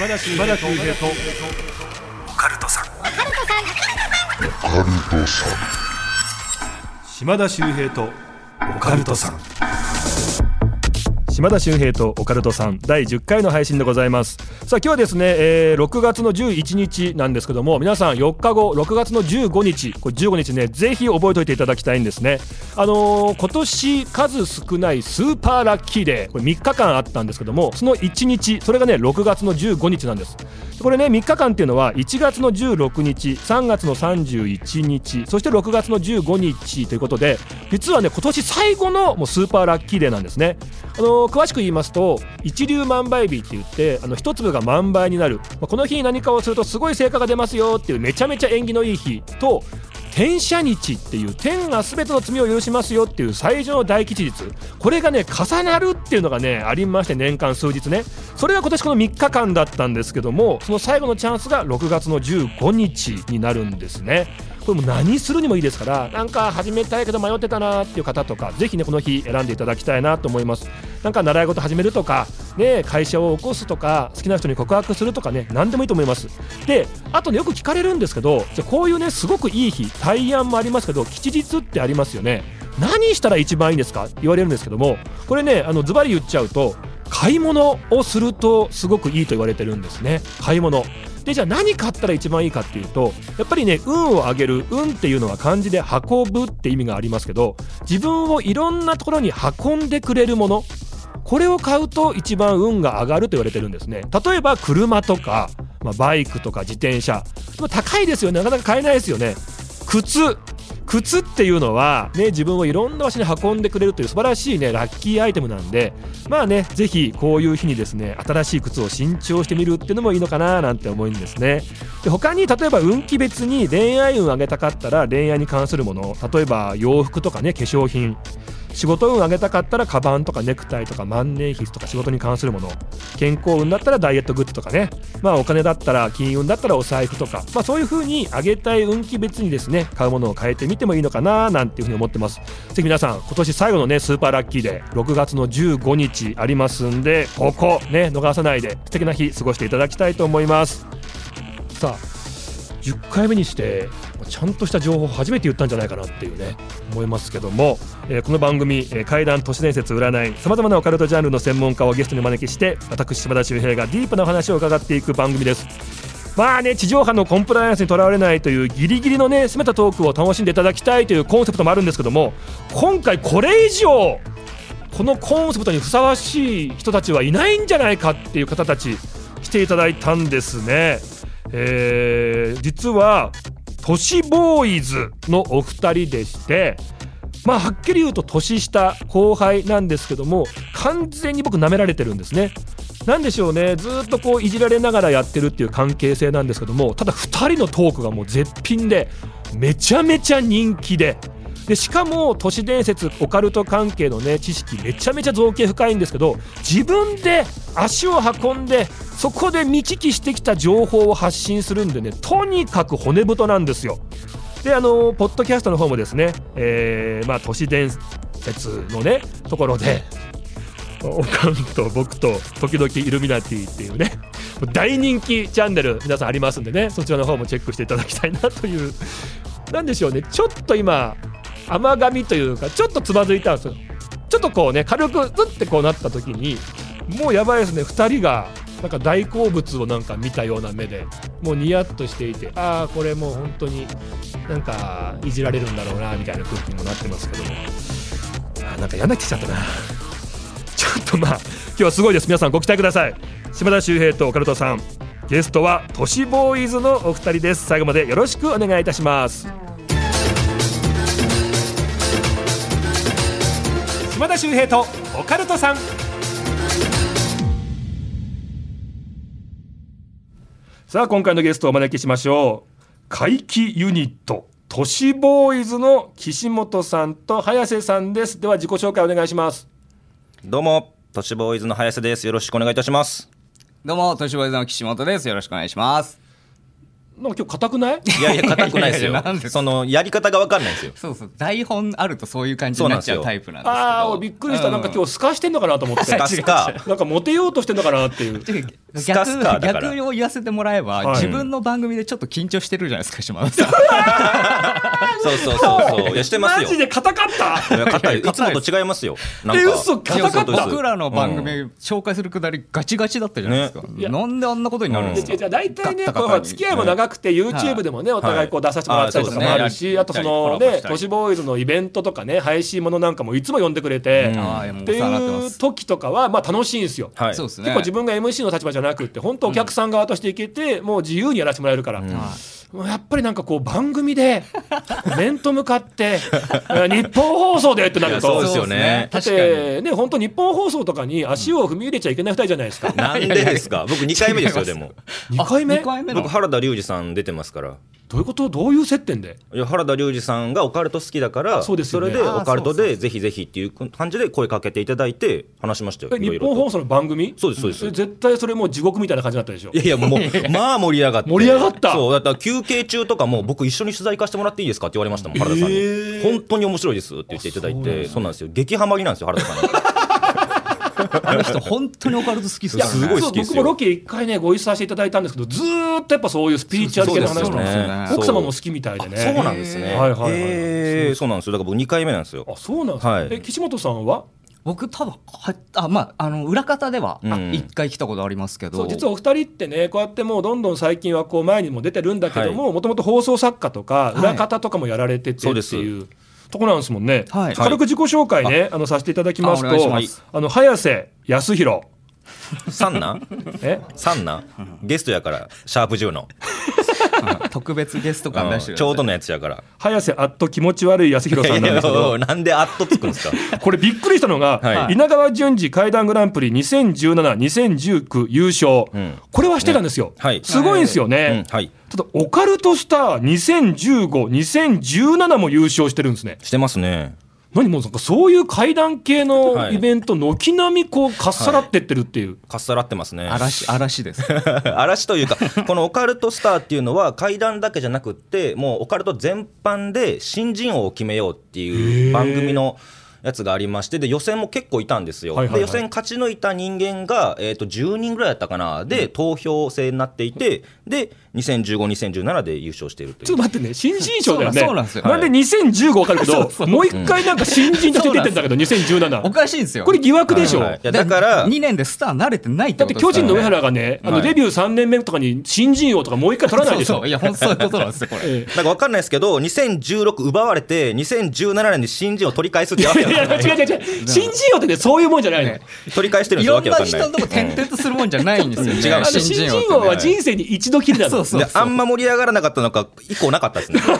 島田秀平と。オカルトさん。島田秀平とオカルトさん島田秀平とオカルトさん第10回の配信でございます。さあ今日はですね、えー、6月の11日なんですけども皆さん4日後6月の15日これ15日ねぜひ覚えておいていただきたいんですね。あのー、今年数少ないスーパーラッキーデーこれ3日間あったんですけどもその1日それがね6月の15日なんです。これね3日間っていうのは1月の16日3月の31日そして6月の15日ということで実はね今年最後のもうスーパーラッキーデーなんですね。あの詳しく言いますと一粒万倍日って言ってあの一粒が万倍になる、まあ、この日に何かをするとすごい成果が出ますよっていうめちゃめちゃ縁起のいい日と天赦日っていう天が全ての罪を許しますよっていう最上の大吉日。これがね重なるっていうのがねありまして年間数日ね。それが今年この3日間だったんですけどもその最後のチャンスが6月の15日になるんですね。これも何するにもいいですからなんか始めたいけど迷ってたなっていう方とかぜひねこの日選んでいただきたいなと思います。なんか習い事始めるとかね会社を起こすとか好きな人に告白するとかね何でもいいと思います。であとねよく聞かれるんですけどじゃこういうねすごくいい日大安もありますけど吉日ってありますよね。何したら一番いいんですか？言われるんですけどもこれねあのズバリ言っちゃうと買い物をするとすごくいいと言われてるんですね。買い物。でじゃあ何買ったら一番いいかっていうとやっぱりね運を上げる運っていうのは漢字で運ぶって意味がありますけど自分をいろんなところに運んでくれるもの。これを買うと一番運が上がると言われてるんですね。例えば車とか、まあ、バイクとか自転車。高いですよね。なかなか買えないですよね。靴。靴っていうのは、ね、自分をいろんな場所に運んでくれるという素晴らしい、ね、ラッキーアイテムなんでまあねぜひこういう日にですね新しい靴を新調してみるっていうのもいいのかななんて思うんですね。で他に例えば運気別に恋愛運上げたかったら恋愛に関するもの例えば洋服とかね化粧品。仕事運上げたかったらカバンとかネクタイとか万年筆とか仕事に関するもの健康運だったらダイエットグッズとかね。まあお金だったら金運だったらお財布とかまあそういう風に上げたい運気別にですね買うものを変えてみてもいいのかななんていう風に思ってます。ぜひ皆さん今年最後のねスーパーラッキーで6月の15日ありますんでここね逃さないで素敵な日過ごしていただきたいと思います。さあ10回目にしてちゃんとした情報を初めて言ったんじゃないかなっていうね思いますけども、えー、この番組、えー、怪談都市伝説占いさまざまなオカルトジャンルの専門家をゲストに招きして私島田秀平がディープなお話を伺っていく番組ですまあね地上波のコンプライアンスにとらわれないというギリギリのね攻めたトークを楽しんでいただきたいというコンセプトもあるんですけども今回これ以上このコンセプトにふさわしい人たちはいないんじゃないかっていう方たち来ていただいたんですね。えー、実は都市ボーイズのお二人でしてまあはっきり言うと年下後輩なんですけども完全に僕舐められてるんですね。なんでしょうねずっとこういじられながらやってるっていう関係性なんですけどもただ2人のトークがもう絶品でめちゃめちゃ人気ででしかも都市伝説オカルト関係のね知識めちゃめちゃ造形深いんですけど自分で足を運んでそこで見聞きしてきた情報を発信するんでねとにかく骨太なんですよ。であのポッドキャストの方もですね、えー、まあ、都市伝説のねところでおかんと僕と時々イルミナティっていうね大人気チャンネル皆さんありますんでねそちらの方もチェックしていただきたいなというなんでしょうねちょっと今甘噛みというかちょっとつまずいたんですよ。ちょっとこうね軽くずってこうなった時にもうやばいですね。2人がなんか大好物をなんか見たような目でもうニヤッとしていてああこれもう本当になんかいじられるんだろうなみたいな空気にもなってますけども。あなんか嫌な気しちゃったな。ちょっとまあ今日はすごいです。皆さんご期待ください。島田秀平とオカルトさん。ゲストは都市ボーイズのお二人です。最後までよろしくお願いいたします。島田秀平とオカルトさん。さあ今回のゲストをお招きしましょう。怪奇ユニット都市ボーイズの岸本さんと早瀬さんです。では自己紹介お願いします。どうも都市ボーイズの早瀬です。よろしくお願いいたします。どうも都市ボーイズの岸本です。よろしくお願いしますなんか今日硬くない？いやいや 硬くないですよ。いやいやなんですそのやり方が分かんないんですよ。そうそう台本あるとそう。いう感じになっちゃうタイプなんですけどああーびっくりした、なんか今日スカしてんのかなと思って。スカスカ。なんかモテようとしてんのかなっていう。日 スカスカだから。逆を言わせてもらえば、はい。自分の番組でちょっと緊張してるじゃないですか 島田さん。そうそうそうそう。いやしてますよ。マジで硬かった。いや硬い。いつもと違いますよ。なんかえ嘘硬かった。そうそうそう。僕らの番組紹介するくだりガチガチだったじゃないですか、ね。なんであんなことになるんですか、じゃあ大体ね付き合いも長くて YouTube でもねお互いこう出させてもらったりとかもあるしはい。あとそのね都市ボーイズのイベントとかね配信ものなんかもいつも呼んでくれてっていう時とかはまあ楽しいんですよ。結構自分が MC の立場じゃなくって本当お客さん側としていけてもう自由にやらせてもらえるから、やっぱりなんかこう番組で 面と向かってえ日本放送でってなると。そうですよね。だっ確かに。てね本当日本放送とかに足を踏み入れちゃいけない二人じゃないですか。なんでですか？僕2回目ですよでも。2回目？2回目の僕原田龍二さん出てますからどういうこと？どういう接点で？いや原田龍二さんがオカルト好きだからそうですよね。れでオカルトでぜひぜひっていう感じで声かけていただいて話しましたよ。日本放送の番組？そうですそうです。え絶対それもう地獄みたいな感じだったでしょ？いやいやもうまあ盛り上がって。盛り上がった？そうだったら休憩中とかも僕一緒に取材行かせてもらっていいですかって言われましたもん原田さんに、えー。本当に面白いですって言っていただいてそうなんですよ。激ハマりなんですよ原田さんにあの人本当にオカルト好きですすごい好きですよ。僕もロケ一回ねご一緒させていただいたんですけどずーっとやっぱそういうスピリチュアル系の話そうですよ。ねなんですよ奥様も好きみたいでね。そうなんですね。はいはいはいそうなんですよ。だから僕2回目なんですよ。あそうなんですか、はい。え岸本さんは？僕多分はあまああの裏方ではうん。一回来たことありますけど、そう実はお二人ってねこうやってもうどんどん最近はこう前にも出てるんだけどももともと放送作家とかい。裏方とかもやられててっていうところなんですもんね、はい。軽く自己紹介ね、あのさせていただきますとあの早瀬康弘三男え？三男ゲストやから、シャープ10の。う ん特別ゲスト感出してうんるちょうどのやつやから。早瀬あっと気持ち悪い康弘さんなんですけど。なんであっとつくんですか？これびっくりしたのが、はい。稲川淳二怪談グランプリ2017、2019優勝、うん。これはしてたんですよ、はい。すごいんですようん。ね、はい。ただオカルトスター2015、2017も優勝してるんですね。してますね。何もうなんかそういう怪談系のはい。イベント、軒並みこうかっさらってってるっていう、かっさらってますね。嵐嵐です。嵐というか、このオカルトスターっていうのは、怪談だけじゃなくって、もうオカルト全般で新人王を決めようっていう番組のやつがありまして、で予選も結構いたんですよ。はいはいはい。で予選勝ち抜いた人間が、えー、と10人ぐらいだったかな、で、投票制になっていて、で、2015、2017で優勝しているという。ちょっと待ってね、新人賞だよね、そうなんですよ。なんで2015分かるけど、そうそう。もう一回なんか新人として出てんだけど、お2017、かしいんですよ。これ疑惑でしょ。はいいやだから2年でスター慣れてないってだって巨ことですから人の上原がね、あのはい。デビュー3年目とかに新人王とかもう一回取らないでしょ。そうそういや本当そういうことなんですよこれ。えなんか分かんないですけど、2016奪われて、2017年に新人を取り返すってわけえいや違う違う違う、新人王ってね、そういうもんじゃないの。ね。取り返してるんですよ、いろんなわけわかんない。人のとこ転々とするもんじゃないんですよね。違う新人王は人生に一度きりなの。そうそうであんま盛り上がらなかったのか、以降なかったですね。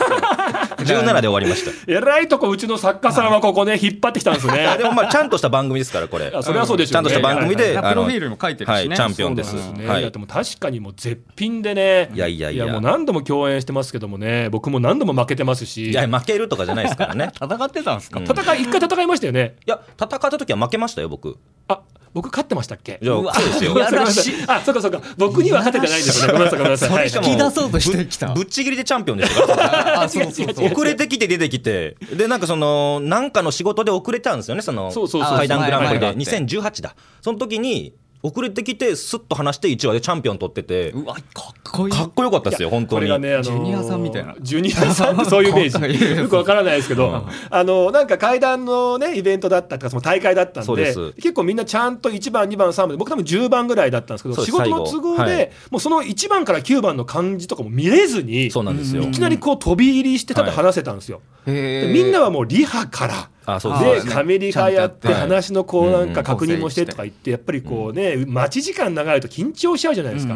17で終わりました。えらいとこうちの作家さんはここね引っ張ってきたんですね。あでもまあちゃんとした番組ですからこれ。あそれはそうでしょうね。ちゃんとした番組で、プロフィールにも書いてるしね。はい、チャンピオンです。はい。いやでも確かにもう絶品でね。いやいやいや。もう何度も共演してますけどもね。僕も何度も負けてますし。いや負けるとかじゃないですからね。戦ってたんですか、うん戦い一回戦いましたよね。いや戦った時は負けましたよ僕。あ僕勝ってましたっけ？じゃあそうですよ。いやらしいあそうかそうか。僕には勝ててないんですよね。ごめんなさいごめんなさい。引き出そうとしてきた。ぶぶっちぎりでチャンピオンですから。あそうそうそう。違う遅れてきて出てきて。でなんかそのなんかの仕事で遅れたんですよねそのそうそうそう階段グランプリで。はいはいはい2018だ。その時に遅れてきてスッと話して1話でチャンピオン取ってて。うわかっこいい。かっこよかったですよ本当に。これがね、あのージュニアさんみたいな。ジュニアさんって そういうイメージ。よくわからないですけど、あのなんか階段のねイベントだったとかその大会だったんで結構みんなちゃんと1番2番3番で僕多分10番ぐらいだったんですけど仕事の都合で、はい。もうその1番から9番の漢字とかも見れずにそうなんですよ。いきなりこう飛び入りしてただ話せたんですよ。へー。でみんなはもうリハからあそうあですでカメリハやって話のこうなんかうん。確認もしてとか言ってやっぱりこうね待ち時間長いと緊張しちゃうじゃないですか。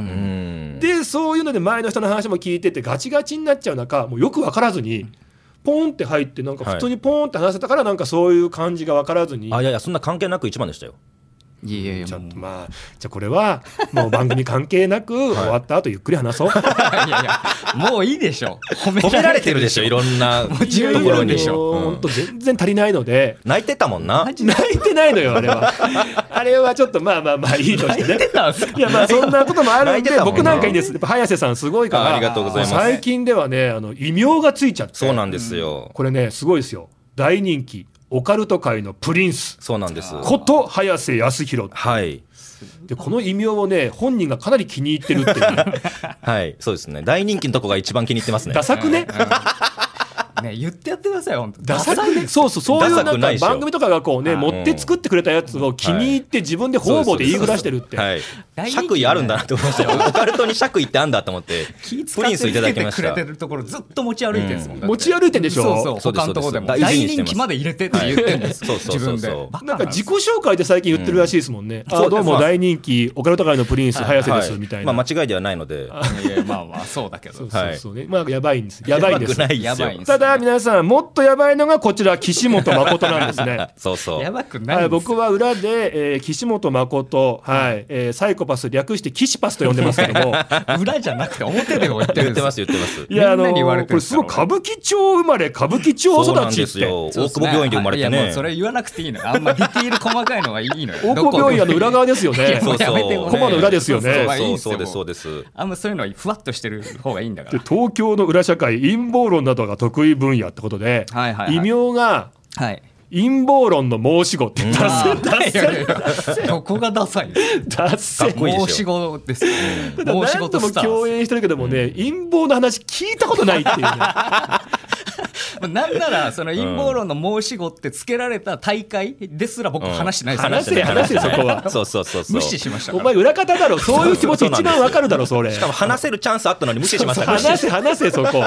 でそういうので前の人の話も聞いててガチガチになっちゃう中もうよく分からずにポンって入ってなんか普通にポンって話せたからなんかそういう感じが分からずに、あいやいやそんな関係なく1番でしたよいやいやちょっとまあじゃあこれはもう番組関係なく 終わった後ゆっくり話そう。いやいやもういいでしょ。褒め褒められてるでしょいろんなしょうん。本当全然足りないので。泣いてたもんな。泣いてないのよあれは。あれはちょっとまあまあまあいいとしてね。たんですか？いやまあそんなこともあるんで僕なんかいいです。やっぱ早瀬さんすごいからあありがとうございます。最近ではねあの異名がついちゃって。そうなんですよ。これねすごいですよ。大人気オカルト界のプリンス。そうなんです。こと早瀬康弘。はい。でこの異名をね本人がかなり気に入ってるっていう。ね はい。そうですね。大人気のとこが一番気に入ってますね。ダサくね？ね言ってやってください本当。ダサくね。そうそうそういうなんか番組とかがこうねあ持って作ってくれたやつを気に入って自分で方々で言いふらしてるって。はい爵位あるんだなって思いましたよオカルトに爵位ってあんだと思って気プリンスいただきましたくれてるところずっと持ち歩いてるんですもん、持ち歩いてんでしょ？そうそう。そうです他のところでも。そうです。大人気まで入れてって言ってるんです、はいそう。そうそうなんか自己紹介で最近言ってるらしいですもんね。あそうどうも大人気オカルト界のプリンス早瀬ですはい。みたいな。まあ間違いではないので。いやまあまあそうだけど。そうそうそうね。まあやばいんです。やばいんです。やばくないですよ。やばいんですただ皆さんもっとやばいのがこちら岸本誠なんですね。そうそう。やばくない僕は裏で、えー岸本誠、はいえーサイコパス略して岸パスと呼んでますけども。裏じゃなくて表でも言ってるんです。言ってます言ってます。いやあのみんなに言われてるんですかこれすごい歌舞伎町生まれ歌舞伎町育ちって。大久保病院で生まれていやもうねそれ言わなくていいのよ。あんまディティール細かいのはいいのよ。大久保病院あの裏側ですよね。そうそうコマの裏ですよね。そうそう。ですそうですあんまそういうのはふわっとしてる方がいいんだかでら東京の裏社会陰謀論などが得意分野ってことで、はいはいはい。異名がはい。陰謀論の申し子ってど こがダサいい申し子です。申し子とスター。共演してるけどもね、陰謀の話聞いたことないっていうね なんならその陰謀論の申し子ってつけられた大会ですら僕話してないですよ、話せ 話せそこは。そうそうそうそう。無視しましたから。お前裏方だろ。そういう気持ち一番わかるだろそれ。しかも話せるチャンスあったのに無視しましたから。話せ話せそこ。違う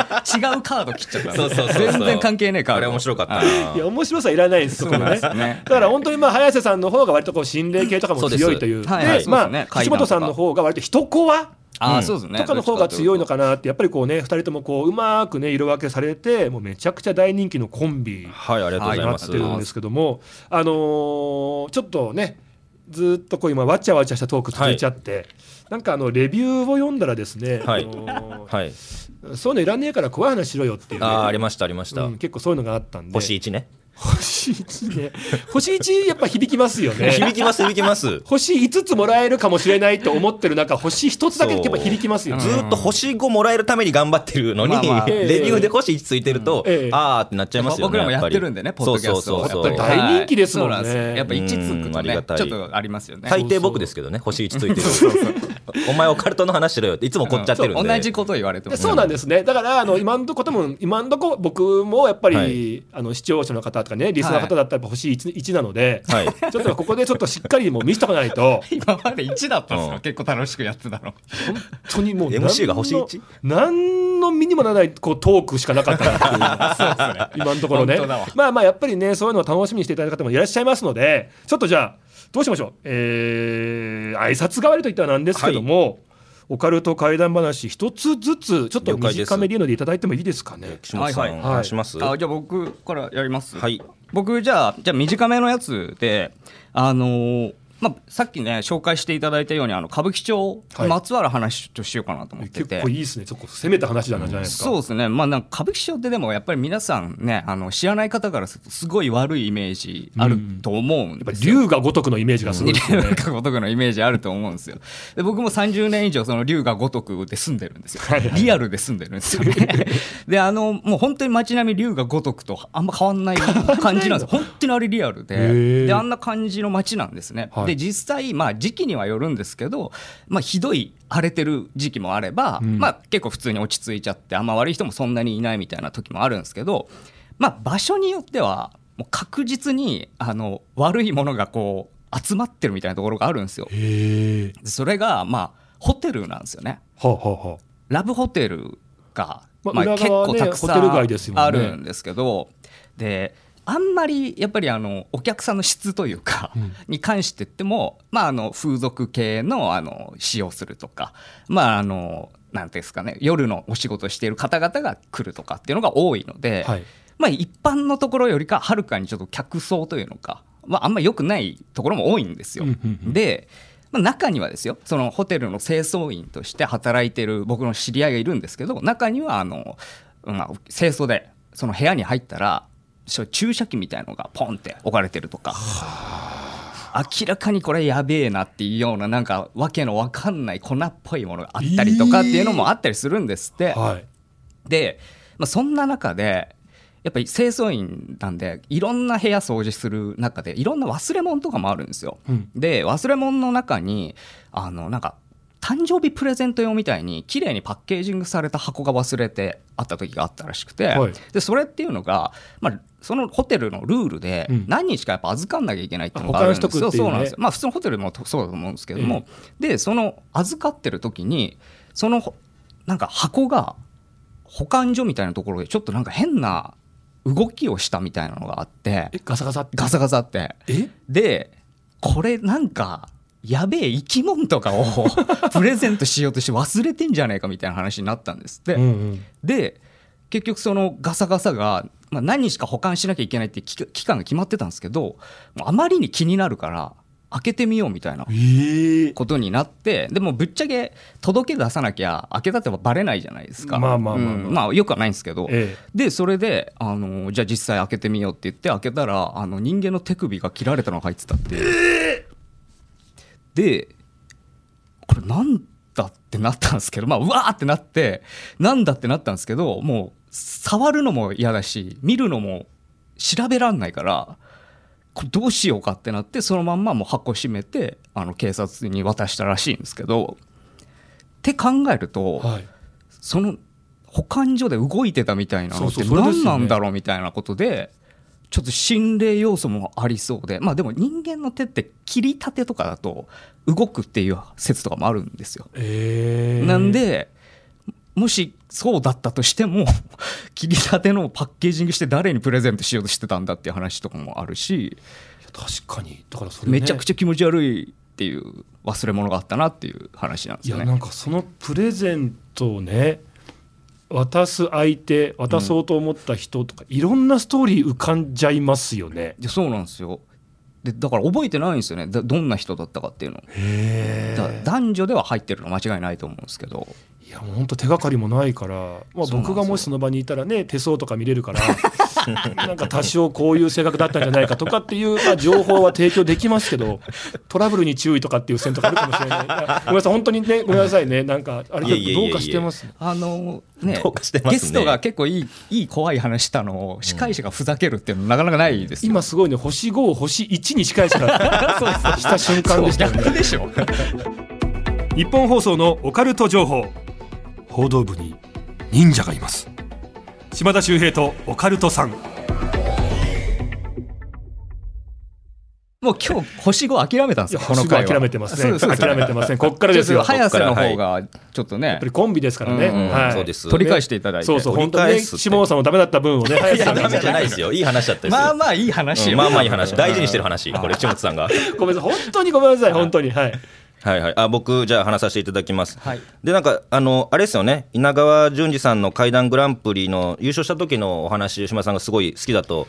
カード切っちゃった。そうそうそうそう。全然関係ねえカード。あれ面白かった。はいや面白さいらないんですそこのねだから本当にまあ早瀬さんの方が割とこう心霊系とかも強いという。ですはい。はいまあ岸本さんの方が割と人コアあそうですね。とかの方が強いのかなってやっぱりこうね2人ともこううまくね色分けされてもうめちゃくちゃ大人気のコンビはいありがとうございなってるんですけども、あのーちょっとねずっとこう今わちゃわちゃしたトーク続いちゃって、なんかあのレビューを読んだらですね、はい。あのーはい。そういうのいらねえから怖い話しろよっていうね、あーありましたありました。うん結構そういうのがあったんで。星1ね星1ね。星1やっぱ響きますよね。響きます響きます。星5つもらえるかもしれないと思ってる中星1つだけやっぱ響きますよね。ずーっと星5もらえるために頑張ってるのに、まあまあ。レビューで星1ついてると、ええ。あーってなっちゃいますよね僕らもやってるんでね、ポッドキャストそうそうそうそう。やっぱり大人気ですもんね。はいんやっぱ1つくうんとありがたい。ねちょっとありますよね。大抵僕ですけどね星1ついてる。お前オカルトの話しろよっていつも怒っちゃってるんで、そう同じこと言われてもでそうなんですね。だからあの今んとことも今んとこ僕もやっぱり、はい。あの視聴者の方とかねリスナーの方だったらやっぱ星 1, 1なので、はい。ちょっとここでちょっとしっかりもう見せとかないと。今まで1だったんですうん。か結構楽しくやってたの。本当にもう MC が星何の 1? 何の身にもならないこうトークしかなかったなっていう。今のところね。まあまあやっぱりねそういうのを楽しみにしていただいた方もいらっしゃいますのでちょっとじゃあどうしましょう？えー、挨拶代わりといったらなんですけども、オカルト怪談話一つずつちょっと短めでいいのでいただいてもいいですかね。岸本さん、はいはい。話します、あじゃあ僕からやります。はい。僕じゃあじゃあ短めのやつであのーまあ、さっきね紹介していただいたようにあの歌舞伎町にまつわる話としようかなと思ってて、結構いいですね。ちょっと攻めた話なんじゃないですか。そうですね、まあ、なんか歌舞伎町ってでもやっぱり皆さんねあの知らない方からするとすごい悪いイメージあると思うんやっぱですよ。龍が如くのイメージがすごいですよね。龍が如くのイメージあると思うんですよ。で僕も30年以上その龍が如くで住んでるんですよ。リアルで住んでるんですよね。であのもう本当に街並み龍が如くとあんま変わんない感じなんです。よ本当にあれリアルで。であんな感じの街なんですね、はいで実際まあ時期にはよるんですけど、まあ、ひどい荒れてる時期もあれば、ん。まあ、結構普通に落ち着いちゃってあんま悪い人もそんなにいないみたいな時もあるんですけど、まあ、場所によってはもう確実にあの悪いものがこう集まってるみたいなところがあるんですよ。それがまあホテルなんですよね。はあ、はあはあ、ラブホテルが、まあまあ、結構たくさんあるんですけどであんまりやっぱりあのお客さんの質というか、うんに関して言っても、まあ、あの風俗系のあの使用するとかまああのなんていうんですかね夜のお仕事をしている方々が来るとかっていうのが多いので、はい。まあ、一般のところよりかはるかにちょっと客層というのか、まあ、あんま良くないところも多いんですよ。で、まあ、中にはですよそのホテルの清掃員として働いてる僕の知り合いがいるんですけど中にはあの、まあ、清掃でその部屋に入ったら注射器みたいのがポンって置かれてるとか。明らかにこれやべえなっていうようななんかわけのわかんない粉っぽいものがあったりとかっていうのもあったりするんですって。はいで、まあ、そんな中でやっぱり清掃員なんでいろんな部屋掃除する中でいろんな忘れ物とかもあるんですよ。うんで忘れ物の中にあのなんか誕生日プレゼント用みたいに綺麗にパッケージングされた箱が忘れてあった時があったらしくて、はい。でそれっていうのが、まあ、そのホテルのルールでうん。何日かやっぱ預かんなきゃいけないっていうのがあるんです。あ保管しとくっていうね。そうなんですよ。まあ普通のホテルもそうだと思うんですけども、でその預かってる時にそのほなんか箱が保管所みたいなところでちょっとなんか変な動きをしたみたいなのがあってえガサガサって？ガサガサって。え？でこれなんかやべえ生き物とかを プレゼントしようとして忘れてんじゃねえかみたいな話になったんですって、うんうん。で結局そのガサガサが、まあ、何日か保管しなきゃいけないって期期間が決まってたんですけどあまりに気になるから開けてみようみたいなええ。ことになってでもぶっちゃけ届け出さなきゃ開けたってばバレないじゃないですか。まあまあまあまあ。うん。まあよくはないんですけど、えでそれであのじゃあ実際開けてみようって言って開けたらあの人間の手首が切られたのが入ってたっていう、でこれなんだってなったんですけどまあうわーってなってなんだってなったんですけどもう触るのも嫌だし見るのも調べらんないからこれどうしようかってなってそのまんまもう箱閉めてあの警察に渡したらしいんですけどって考えると、はい。その保管所で動いてたみたいなのって何なんだろうみたいなことでちょっと心霊要素もありそうでまあでも人間の手って切りたてとかだと動くっていう説とかもあるんですよ。ええなんでもしそうだったとしても 切りたてのをパッケージングして誰にプレゼントしようとしてたんだっていう話とかもあるし確かにだからそれ、ね、めちゃくちゃ気持ち悪いっていう忘れ物があったなっていう話なんですよね。いやなんかそのプレゼントをね渡す相手渡そうと思った人とか、いろんなストーリー浮かんじゃいますよね。いやそうなんですよ。でだから覚えてないんですよね。だどんな人だったかっていうの。男女では入ってるの間違いないと思うんですけどいやもう本当手がかりもないから、まあ、僕がもしその場にいたらね手相とか見れるから なんか多少こういう性格だったんじゃないかとかっていう、まあ、情報は提供できますけどトラブルに注意とかっていう線とかあるかもしれない。いやごめんなさい本当にねごめんなさいね。なんかあれどうかしてます？あのねどうかしてますね。ゲストが結構いいいい怖い話したのを司会者がふざけるっていうのなかなかないですよ、今すごいね星5星1に近いしかした瞬間でしたよね。逆でしょ。日本放送のオカルト情報報道部に忍者がいます。島田秀平とオカルトさん。もう今日星5諦めたんですよいや星5この回は諦めてますね。諦めてませんこっからですよ早瀬の方がちょっとね。やっぱりコンビですからね、うんうんはい、そうです。取り返していただいて。そうそう取本当に下尾さんもダメだった分をね早瀬さんがダメじゃないですよ。いい話だったですよ。まあまあいい話よ、うんまあまあいい話大事にしてる話これ千本さんが。ごめんなさい本当にごめんなさい本当に。はいはいはい。あ僕じゃあ話させていただきます。はい。でなんかあのあれですよね。稲川淳二さんの怪談グランプリの優勝した時のお話島田さんがすごい好きだと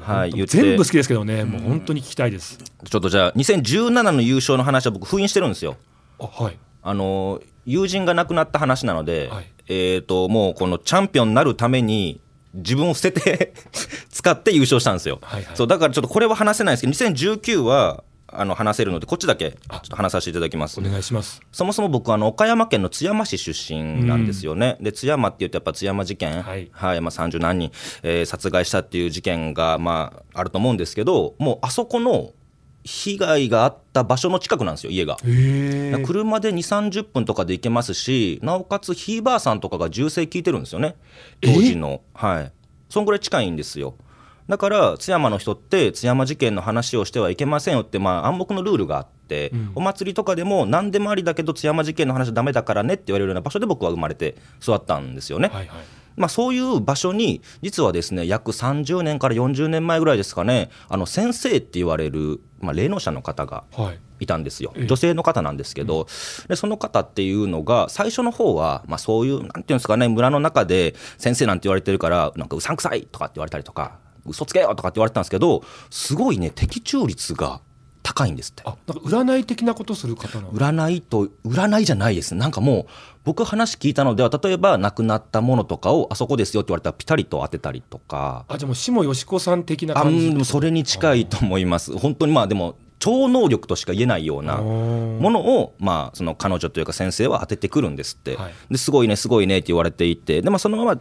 はい全部好きですけどね。もう本当に聞きたいです。ちょっとじゃあ2017の優勝の話は僕封印してるんですよ。あはい。あの友人が亡くなった話なので、はい。えー、ともうこのチャンピオンになるために自分を捨てて 使って優勝したんですよ、はいはい。そうだからちょっとこれは話せないですけど2019はあの話せるのでこっちだけちょっと話させていただきます。お願いします。そもそも僕あの岡山県の津山市出身なんですよね、で津山っていうとやっぱ津山事件、はい。まあ、30何人、えー殺害したっていう事件が、まあ、あると思うんですけどもうあそこの被害があった場所の近くなんですよ家が。車で2 3 0分とかで行けますしなおかつひいばあさんとかが銃声聞いてるんですよね。当時の。はい。そんぐらい近いんですよだから津山の人って津山事件の話をしてはいけませんよって、まあ、暗黙のルールがあって、お祭りとかでも何でもありだけど津山事件の話はダメだからねって言われるような場所で僕は生まれて育ったんですよね、はいはい。まあ、そういう場所に実はですね約30年から40年前ぐらいですかねあの先生って言われる、まあ、霊能者の方がはい。いたんですよ。ええ。女性の方なんですけど、でその方っていうのが最初の方は、まあ、そういうなんていうんですかね村の中で先生なんて言われてるからなんかうさんくさいとかって言われたりとか嘘つけよとかって言われてたんですけどすごいね的中率が高いんですって。あなんか占い的なことする方なの？占いと占いじゃないです。なんかもう僕話聞いたのでは例えば亡くなったものとかをあそこですよって言われたらピタリと当てたりとか。あじゃあもう下よしこさん的なあ感じ？うんそれに近いと思います。本当にまあでも超能力としか言えないようなものを、まあ、その彼女というか先生は当ててくるんですって、はい。ですごいねすごいねって言われていて。で、まあ、そのまま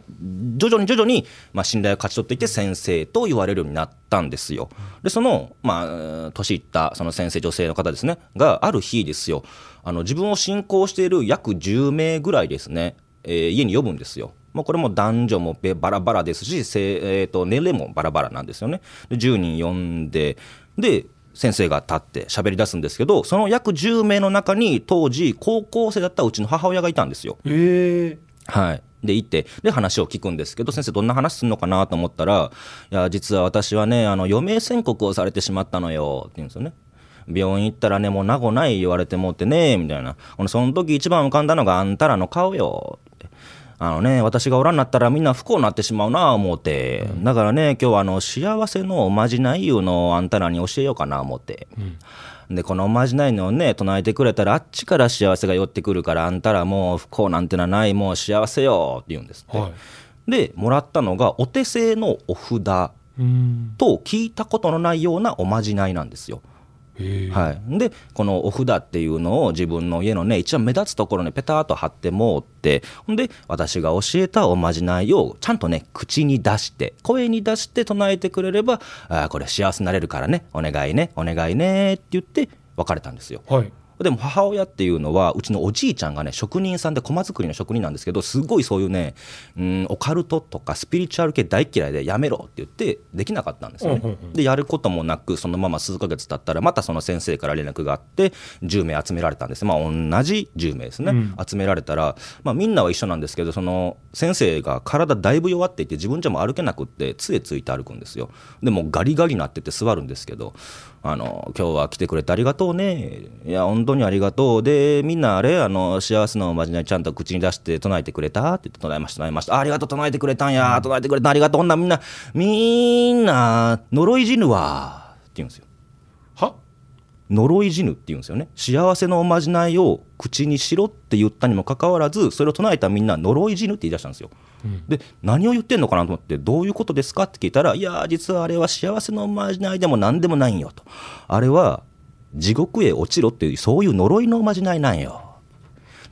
徐々に徐々に、まあ、信頼を勝ち取っていって先生と言われるようになったんですよ。でその、まあ、年いったその先生女性の方ですねがある日ですよ。あの自分を信仰している約10名ぐらいですね、えー家に呼ぶんですよ。まあ、これも男女もべバラバラですし、せえー、と年齢もバラバラなんですよね。で10人呼んでで先生が立って喋り出すんですけどその約10名の中に当時高校生だったうちの母親がいたんですよ。ええはい、で行ってで話を聞くんですけど先生どんな話するのかなと思ったら「いや実は私はねあの余命宣告をされてしまったのよ」って言うんですよね。病院行ったらねもう名護ない言われてもってねみたいなその時一番浮かんだのがあんたらの顔よあのね私がおらんなったらみんな不幸になってしまうな思って。だからね今日はあの幸せのおまじないいうのをあんたらに教えようかな思って、でこのおまじないのをね唱えてくれたらあっちから幸せが寄ってくるからあんたらもう不幸なんてのはないもう幸せよって言うんですって、はい。でもらったのがお手製のお札うん。と聞いたことのないようなおまじないなんですよ。はい、でこのお札っていうのを自分の家のね一番目立つところにペターっと貼ってもうってほんで私が教えたおまじないをちゃんとね口に出して声に出して唱えてくれればあーこれ幸せになれるからねお願いねお願いねって言って別れたんですよ。はいでも母親っていうのはうちのおじいちゃんがね職人さんで駒作りの職人なんですけどすごいそういうねうんオカルトとかスピリチュアル系大嫌いでやめろって言ってできなかったんですよね。うんうんうん。でやることもなくそのまま数ヶ月経ったらまたその先生から連絡があって10名集められたんですまあ同じ10名ですね、うん。集められたら、まあ、みんなは一緒なんですけどその先生が体だいぶ弱っていて自分じゃもう歩けなくって杖ついて歩くんですよ。でもうガリガリになってて座るんですけどあの今日は来てくれてありがとうね。いや本当にありがとうでみんなあれあの幸せのおまじないちゃんと口に出して唱えてくれたって言って唱えました唱えました。あありがとう唱えてくれたんや唱えてくれたありがとうほんならみんなみんな呪い死ぬわって言うんですよ。は呪い死ぬって言うんですよね。幸せのおまじないを口にしろって言ったにもかかわらずそれを唱えたみんな呪い死ぬって言い出したんですよ、で何を言ってんのかなと思ってどういうことですかって聞いたらいやー実はあれは幸せのおまじないでも何でもないんよと。あれは地獄へ落ちろっていうそういう呪いのおまじないなんよ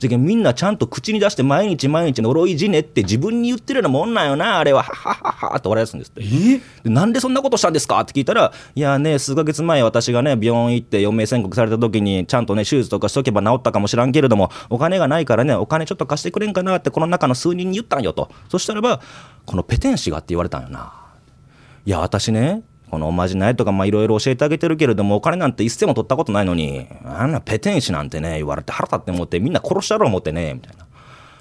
じゃみんなちゃんと口に出して毎日毎日呪い死ねって自分に言ってるようなもんなんよなあれは。はははは。って笑い出すんですって。え？でなんでそんなことしたんですか？って聞いたら、いやね、数ヶ月前、私がね、病院行って余命宣告された時に、ちゃんとね、手術とかしとけば治ったかもしらんけれども、お金がないからね、お金ちょっと貸してくれんかなって、この中の数人に言ったんよと。そしたらば、このペテン師がって言われたんよな。いや、私ね、このおまじないとか、いろいろ教えてあげてるけれども、お金なんて一銭も取ったことないのに、あんなペテン師なんてね、言われて腹立って思って、みんな殺したろ思ってね、みたいな。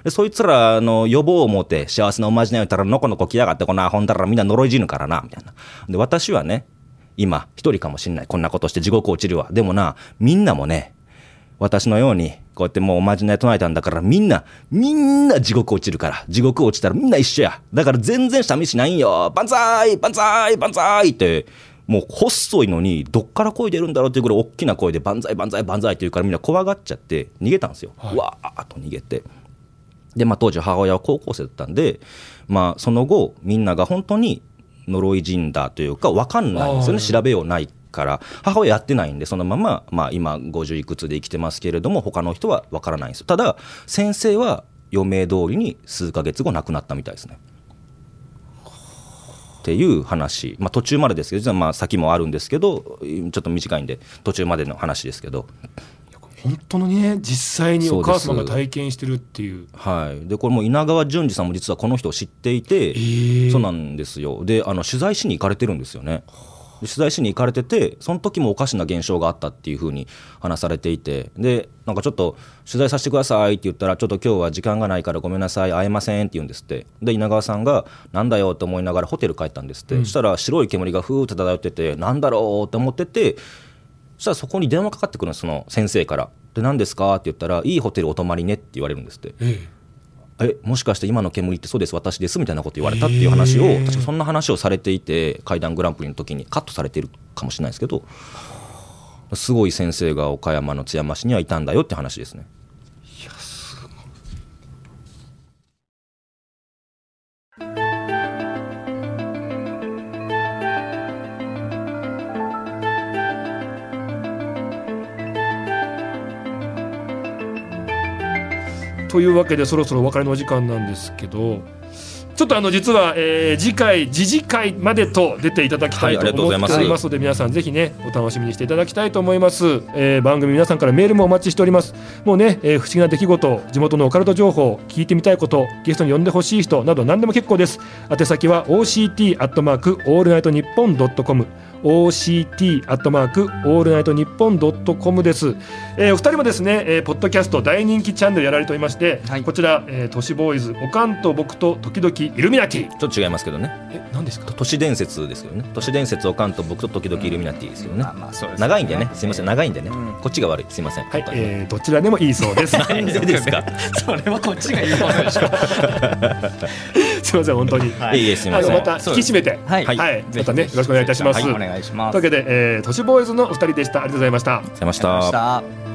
でそいつらの予防を持って幸せなおまじないを言ったらのこのこ来やがってこんなアホんだらみんな呪い死ぬからなみたいな。で私はね今一人かもしんない。こんなことして地獄落ちるわ。でもなみんなもね私のようにこうやってもうおまじない唱えたんだからみんなみんな地獄落ちるから。地獄落ちたらみんな一緒や。だから全然寂しないんよ。万歳万歳万歳って。もう細いのにどっから声出るんだろうっていうぐらい大きな声で万歳万歳万歳って言うからみんな怖がっちゃって逃げたんですよ、はい。うわーっと逃げて。で、まあ、当時母親は高校生だったんで、まあ、その後みんなが本当に呪い死んだというか分かんないんですよね。調べようないから母親やってないんでそのまま、まあ、今50いくつで生きてますけれども他の人は分からないんですよ。ただ先生は余命通りに数ヶ月後亡くなったみたいですね。っていう話、まあ、途中までですけど実はまあ先もあるんですけどちょっと短いんで途中までの話ですけど。本当にね実際にお母様がそうです体験してるっていう。はい、でこれも稲川淳二さんも実はこの人を知っていて、ー。そうなんですよ。であの取材しに行かれてるんですよね。で取材しに行かれててその時もおかしな現象があったっていうふうに話されていてでなんかちょっと取材させてくださいって言ったらちょっと今日は時間がないからごめんなさい会えませんって言うんですって。で稲川さんがなんだよって思いながらホテル帰ったんですって、そしたら白い煙がふーって漂っててなんだろうって思っててそしたらそこに電話かかってくるんですその先生から。で何ですかって言ったらいいホテルお泊まりねって言われるんですって。ええもしかして今の煙ってそうです私ですみたいなこと言われたっていう話を確かそんな話をされていて怪談グランプリの時にカットされてるかもしれないですけどすごい先生が岡山の津山市にはいたんだよって話ですね。というわけでそろそろお別れのお時間なんですけどちょっとあの実は、えー次回次次回までと出ていただきたいと思ざいます。っておりますので皆さんぜひねお楽しみにしていただきたいと思います、えー番組皆さんからメールもお待ちしております。もうね、えー不思議な出来事地元のオカルト情報聞いてみたいことゲストに呼んでほしい人など何でも結構です。宛先は OCT アットマークオールナイトニッポンドットコム OCT アットマークオールナイトニッポンドットコムです、えーお二人もですね、えーポッドキャスト大人気チャンネルやられておりまして、はい。こちら、えー都市ボーイズおかんと僕と時々イルミナティ。ちょっと違いますけどね。え何ですか？都市伝説ですけどね。都市伝説おかんと僕と時々イルミナティですよね。まあね。長いんでね。すいません。長いんでね。うん。こっちが悪い。すいません。はい、えーどちらでもいいそうです。なんでですか？それはこっちが言うことでしょ すいません本当に、はい。いえいえすいません。また引き締めて。はい。はい、はい。またねよろしくお願いいたします、はい。お願いします。というわけで、えー、都市ボーイズのお二人でした。ありがとうございました。ありがとうございました